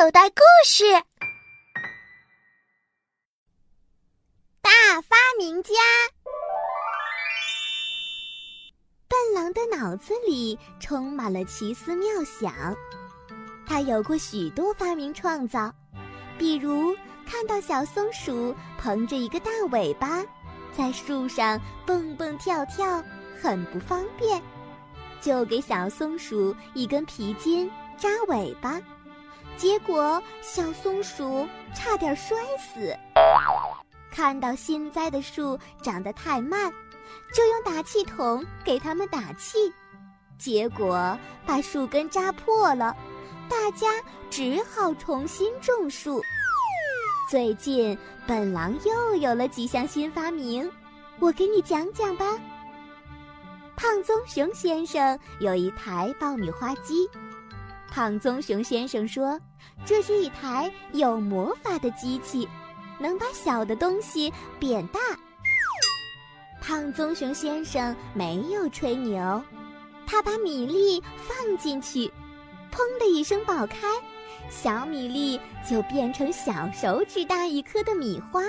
口袋故事：大发明家。笨狼的脑子里充满了奇思妙想，他有过许多发明创造，比如看到小松鼠蓬着一个大尾巴，在树上蹦蹦跳跳，很不方便，就给小松鼠一根皮筋扎尾巴。结果，小松鼠差点摔死。看到新栽的树长得太慢，就用打气筒给它们打气，结果把树根扎破了。大家只好重新种树。最近，本狼又有了几项新发明，我给你讲讲吧。胖棕熊先生有一台爆米花机。胖棕熊先生说：“这是一台有魔法的机器，能把小的东西变大。”胖棕熊先生没有吹牛，他把米粒放进去，砰的一声爆开，小米粒就变成小手指大一颗的米花。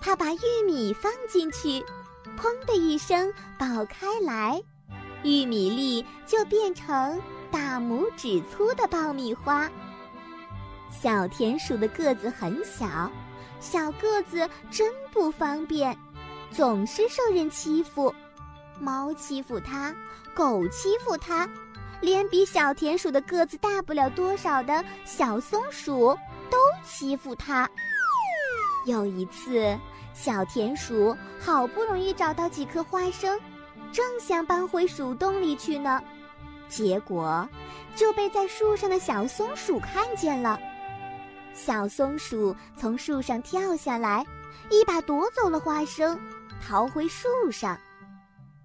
他把玉米放进去，砰的一声爆开来，玉米粒就变成。大拇指粗的爆米花。小田鼠的个子很小，小个子真不方便，总是受人欺负。猫欺负它，狗欺负它，连比小田鼠的个子大不了多少的小松鼠都欺负它。有一次，小田鼠好不容易找到几颗花生，正想搬回鼠洞里去呢。结果就被在树上的小松鼠看见了。小松鼠从树上跳下来，一把夺走了花生，逃回树上。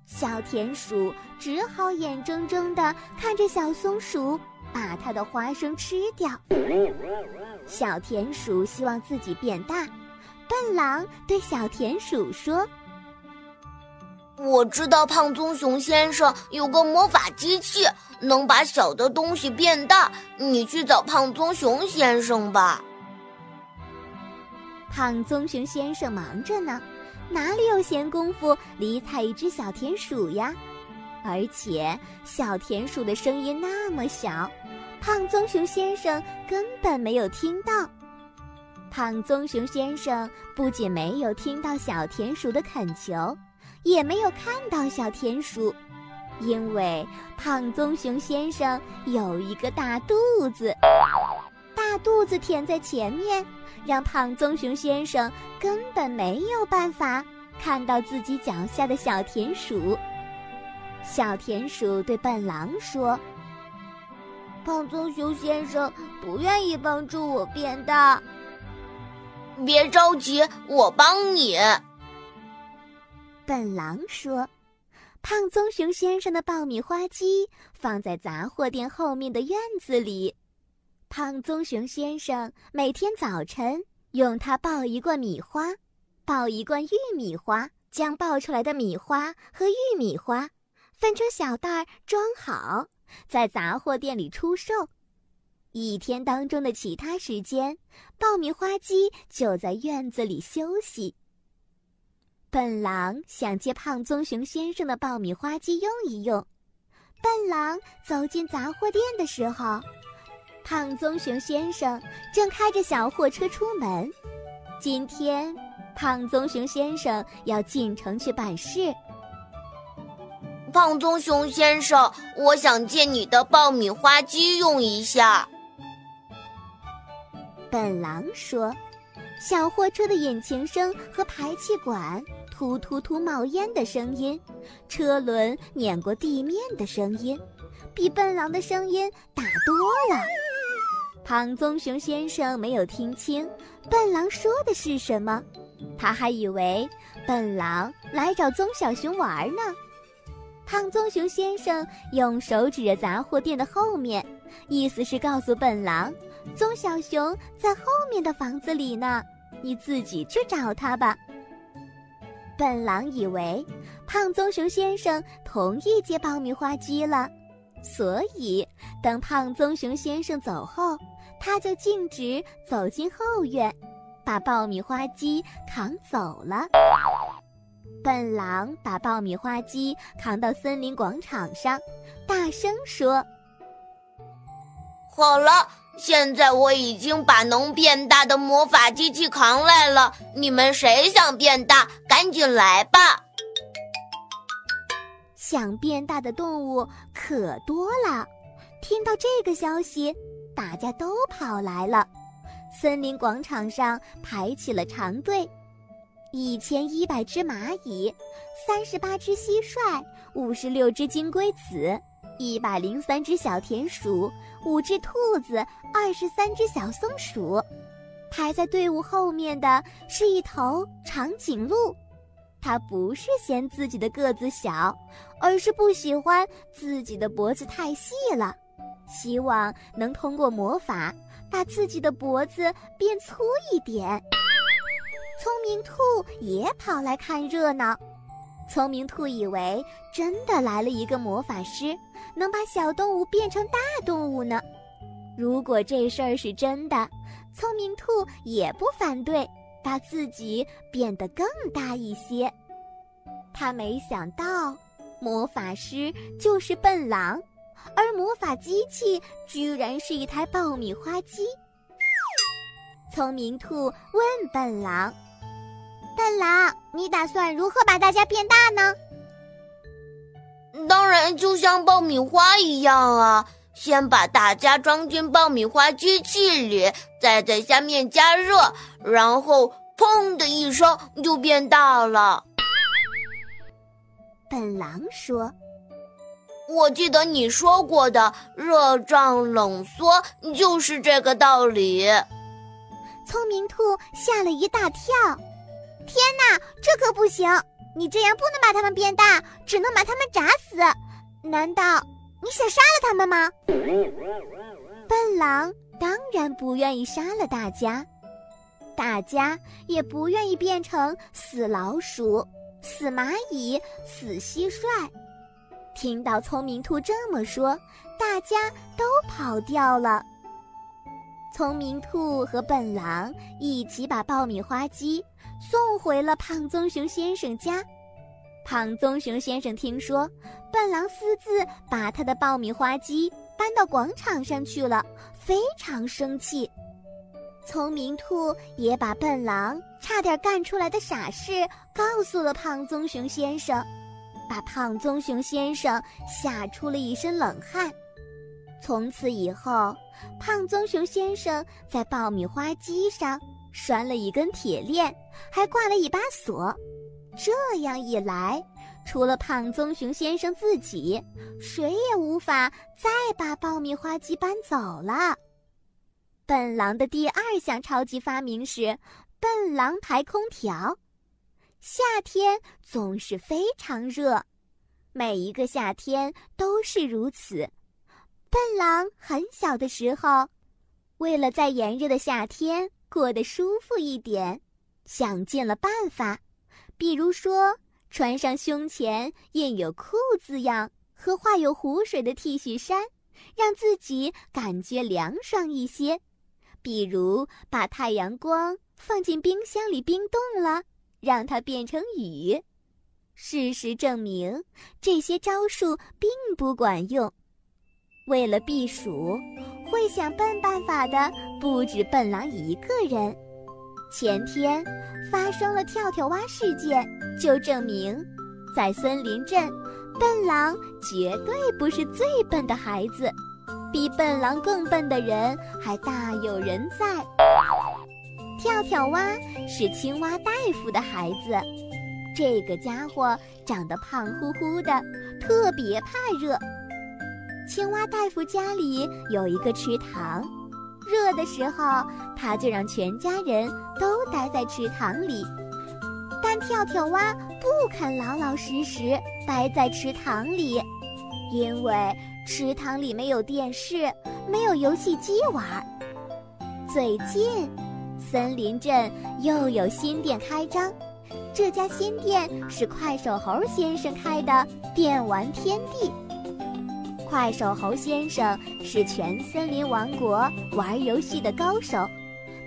小田鼠只好眼睁睁地看着小松鼠把它的花生吃掉。小田鼠希望自己变大，笨狼对小田鼠说。我知道胖棕熊先生有个魔法机器，能把小的东西变大。你去找胖棕熊先生吧。胖棕熊先生忙着呢，哪里有闲工夫理睬一只小田鼠呀？而且小田鼠的声音那么小，胖棕熊先生根本没有听到。胖棕熊先生不仅没有听到小田鼠的恳求。也没有看到小田鼠，因为胖棕熊先生有一个大肚子，大肚子填在前面，让胖棕熊先生根本没有办法看到自己脚下的小田鼠。小田鼠对笨狼说：“胖棕熊先生不愿意帮助我变大，别着急，我帮你。”笨狼说：“胖棕熊先生的爆米花机放在杂货店后面的院子里。胖棕熊先生每天早晨用它爆一罐米花，爆一罐玉米花，将爆出来的米花和玉米花分成小袋装好，在杂货店里出售。一天当中的其他时间，爆米花机就在院子里休息。”笨狼想借胖棕熊先生的爆米花机用一用。笨狼走进杂货店的时候，胖棕熊先生正开着小货车出门。今天，胖棕熊先生要进城去办事。胖棕熊先生，我想借你的爆米花机用一下。笨狼说：“小货车的引擎声和排气管。”突突突冒烟的声音，车轮碾过地面的声音，比笨狼的声音大多了。胖棕熊先生没有听清笨狼说的是什么，他还以为笨狼来找棕小熊玩呢。胖棕熊先生用手指着杂货店的后面，意思是告诉笨狼，棕小熊在后面的房子里呢，你自己去找他吧。笨狼以为胖棕熊先生同意接爆米花机了，所以等胖棕熊先生走后，他就径直走进后院，把爆米花机扛走了。笨狼把爆米花机扛到森林广场上，大声说：“好了，现在我已经把能变大的魔法机器扛来了。你们谁想变大，赶紧来吧！”想变大的动物可多了。听到这个消息，大家都跑来了，森林广场上排起了长队。一千一百只蚂蚁，三十八只蟋蟀，五十六只金龟子，一百零三只小田鼠，五只兔子，二十三只小松鼠。排在队伍后面的是一头长颈鹿，它不是嫌自己的个子小，而是不喜欢自己的脖子太细了，希望能通过魔法把自己的脖子变粗一点。聪明兔也跑来看热闹。聪明兔以为真的来了一个魔法师，能把小动物变成大动物呢。如果这事儿是真的，聪明兔也不反对把自己变得更大一些。他没想到，魔法师就是笨狼，而魔法机器居然是一台爆米花机。聪明兔问笨狼。笨狼，你打算如何把大家变大呢？当然，就像爆米花一样啊！先把大家装进爆米花机器里，再在下面加热，然后砰的一声就变大了。本狼说：“我记得你说过的，热胀冷缩就是这个道理。”聪明兔吓了一大跳。天哪，这可不行！你这样不能把它们变大，只能把它们炸死。难道你想杀了它们吗？笨狼当然不愿意杀了大家，大家也不愿意变成死老鼠、死蚂蚁、死蟋蟀。听到聪明兔这么说，大家都跑掉了。聪明兔和笨狼一起把爆米花机。送回了胖棕熊先生家。胖棕熊先生听说笨狼私自把他的爆米花机搬到广场上去了，非常生气。聪明兔也把笨狼差点干出来的傻事告诉了胖棕熊先生，把胖棕熊先生吓出了一身冷汗。从此以后，胖棕熊先生在爆米花机上。拴了一根铁链，还挂了一把锁。这样一来，除了胖棕熊先生自己，谁也无法再把爆米花机搬走了。笨狼的第二项超级发明是笨狼牌空调。夏天总是非常热，每一个夏天都是如此。笨狼很小的时候，为了在炎热的夏天。过得舒服一点，想尽了办法，比如说穿上胸前印有“酷”字样和画有湖水的 T 恤衫，让自己感觉凉爽一些；比如把太阳光放进冰箱里冰冻了，让它变成雨。事实证明，这些招数并不管用。为了避暑。会想笨办法的不止笨狼一个人。前天发生了跳跳蛙事件，就证明，在森林镇，笨狼绝对不是最笨的孩子，比笨狼更笨的人还大有人在。跳跳蛙是青蛙大夫的孩子，这个家伙长得胖乎乎的，特别怕热。青蛙大夫家里有一个池塘，热的时候他就让全家人都待在池塘里，但跳跳蛙不肯老老实实待在池塘里，因为池塘里没有电视，没有游戏机玩。最近，森林镇又有新店开张，这家新店是快手猴先生开的电玩天地。快手猴先生是全森林王国玩游戏的高手，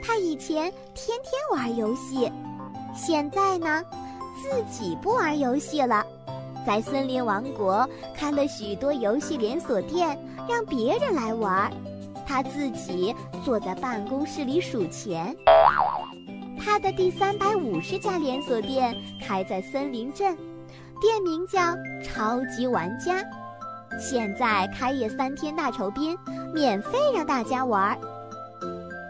他以前天天玩游戏，现在呢，自己不玩游戏了，在森林王国开了许多游戏连锁店，让别人来玩，他自己坐在办公室里数钱。他的第三百五十家连锁店开在森林镇，店名叫“超级玩家”。现在开业三天大酬宾，免费让大家玩。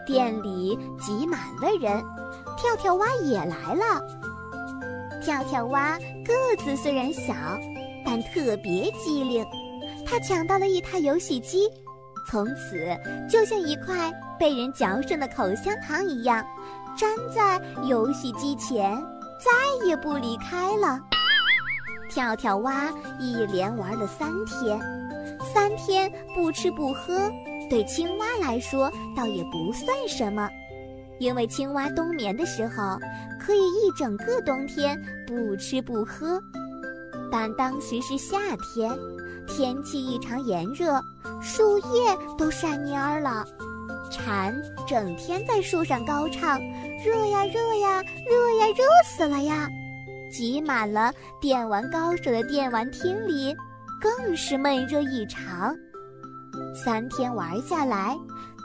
店里挤满了人，跳跳蛙也来了。跳跳蛙个子虽然小，但特别机灵。他抢到了一台游戏机，从此就像一块被人嚼剩的口香糖一样。粘在游戏机前，再也不离开了。跳跳蛙一连玩了三天，三天不吃不喝，对青蛙来说倒也不算什么，因为青蛙冬眠的时候可以一整个冬天不吃不喝。但当时是夏天，天气异常炎热，树叶都晒蔫了。蝉整天在树上高唱：“热呀热呀热呀热死了呀！”挤满了电玩高手的电玩厅里，更是闷热异常。三天玩下来，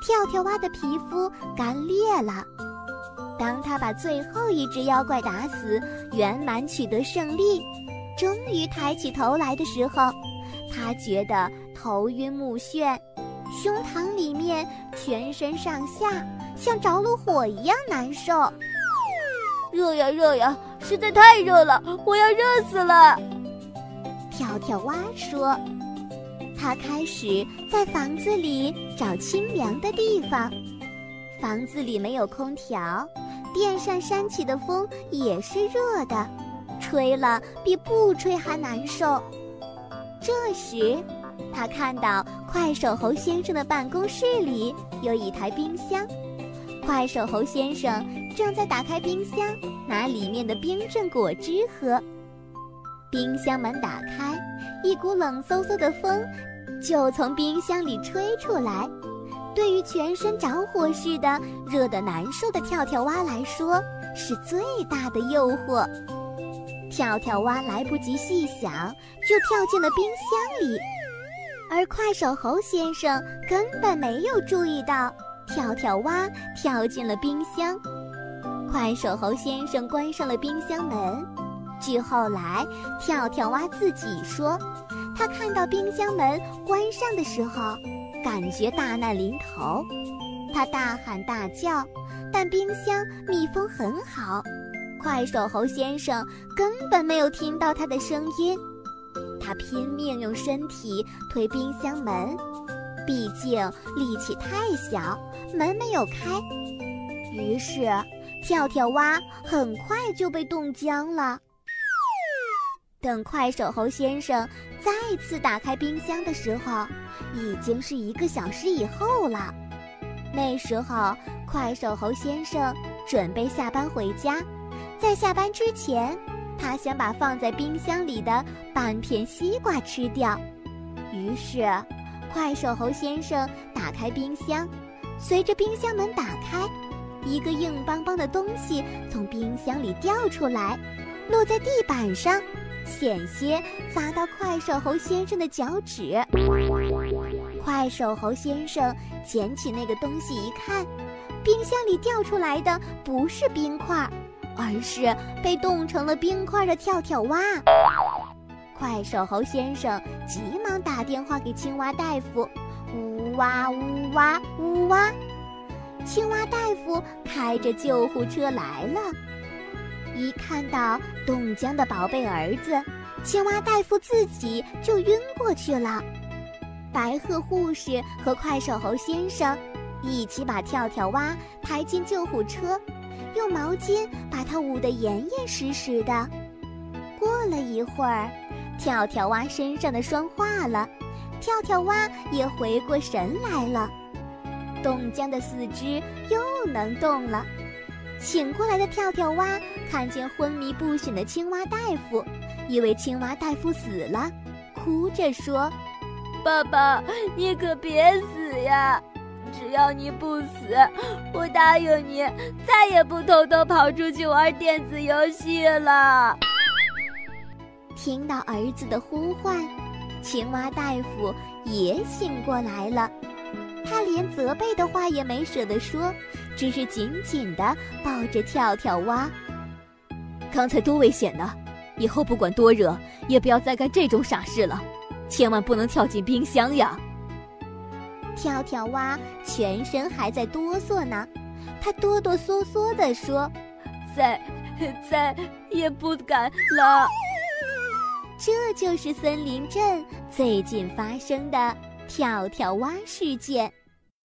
跳跳蛙的皮肤干裂了。当他把最后一只妖怪打死，圆满取得胜利，终于抬起头来的时候，他觉得头晕目眩。胸膛里面，全身上下像着了火一样难受。热呀热呀，实在太热了，我要热死了。跳跳蛙说：“他开始在房子里找清凉的地方。房子里没有空调，电扇扇起的风也是热的，吹了比不吹还难受。这时。”他看到快手猴先生的办公室里有一台冰箱，快手猴先生正在打开冰箱，拿里面的冰镇果汁喝。冰箱门打开，一股冷飕飕的风就从冰箱里吹出来。对于全身着火似的、热得难受的跳跳蛙来说，是最大的诱惑。跳跳蛙来不及细想，就跳进了冰箱里。而快手猴先生根本没有注意到，跳跳蛙跳进了冰箱。快手猴先生关上了冰箱门。据后来跳跳蛙自己说，他看到冰箱门关上的时候，感觉大难临头。他大喊大叫，但冰箱密封很好，快手猴先生根本没有听到他的声音。他拼命用身体推冰箱门，毕竟力气太小，门没有开。于是，跳跳蛙很快就被冻僵了。等快手猴先生再次打开冰箱的时候，已经是一个小时以后了。那时候，快手猴先生准备下班回家，在下班之前。他想把放在冰箱里的半片西瓜吃掉，于是，快手猴先生打开冰箱，随着冰箱门打开，一个硬邦邦的东西从冰箱里掉出来，落在地板上，险些砸到快手猴先生的脚趾。快手猴先生捡起那个东西一看，冰箱里掉出来的不是冰块。而是被冻成了冰块的跳跳蛙。快手猴先生急忙打电话给青蛙大夫，呜哇呜哇呜哇，青蛙大夫开着救护车来了。一看到冻僵的宝贝儿子，青蛙大夫自己就晕过去了。白鹤护士和快手猴先生一起把跳跳蛙抬进救护车。用毛巾把它捂得严严实实的。过了一会儿，跳跳蛙身上的霜化了，跳跳蛙也回过神来了。冻僵的四肢又能动了。醒过来的跳跳蛙看见昏迷不醒的青蛙大夫，以为青蛙大夫死了，哭着说：“爸爸，你可别死呀！只要你不死，我答应你，再也不偷偷跑出去玩电子游戏了。听到儿子的呼唤，青蛙大夫也醒过来了。他连责备的话也没舍得说，只是紧紧地抱着跳跳蛙。刚才多危险呢！以后不管多热，也不要再干这种傻事了，千万不能跳进冰箱呀！跳跳蛙全身还在哆嗦呢，他哆哆嗦嗦地说：“再，再也不敢了。”这就是森林镇最近发生的跳跳蛙事件。